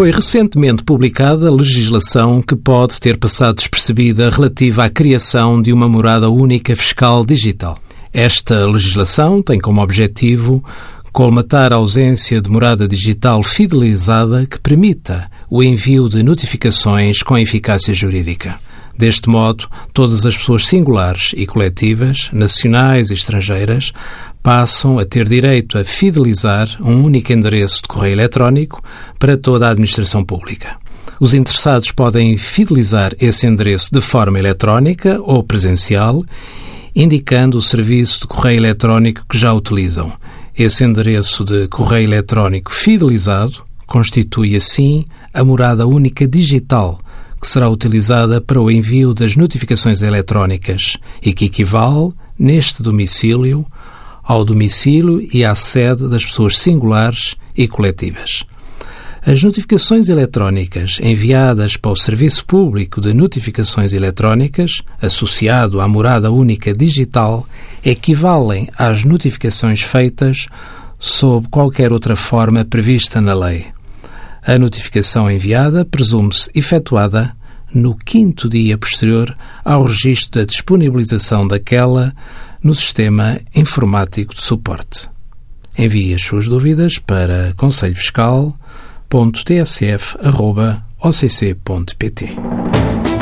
Foi recentemente publicada legislação que pode ter passado despercebida relativa à criação de uma morada única fiscal digital. Esta legislação tem como objetivo colmatar a ausência de morada digital fidelizada que permita o envio de notificações com eficácia jurídica. Deste modo, todas as pessoas singulares e coletivas, nacionais e estrangeiras, passam a ter direito a fidelizar um único endereço de correio eletrónico para toda a administração pública. Os interessados podem fidelizar esse endereço de forma eletrónica ou presencial, indicando o serviço de correio eletrónico que já utilizam. Esse endereço de correio eletrónico fidelizado constitui, assim, a morada única digital que será utilizada para o envio das notificações eletrónicas e que equivale, neste domicílio, ao domicílio e à sede das pessoas singulares e coletivas. As notificações eletrónicas enviadas para o Serviço Público de Notificações Eletrónicas, associado à morada única digital, equivalem às notificações feitas sob qualquer outra forma prevista na lei. A notificação enviada presume-se efetuada no quinto dia posterior ao registro da disponibilização daquela no sistema informático de suporte. Envie as suas dúvidas para conselhofiscal.tsf.occ.pt.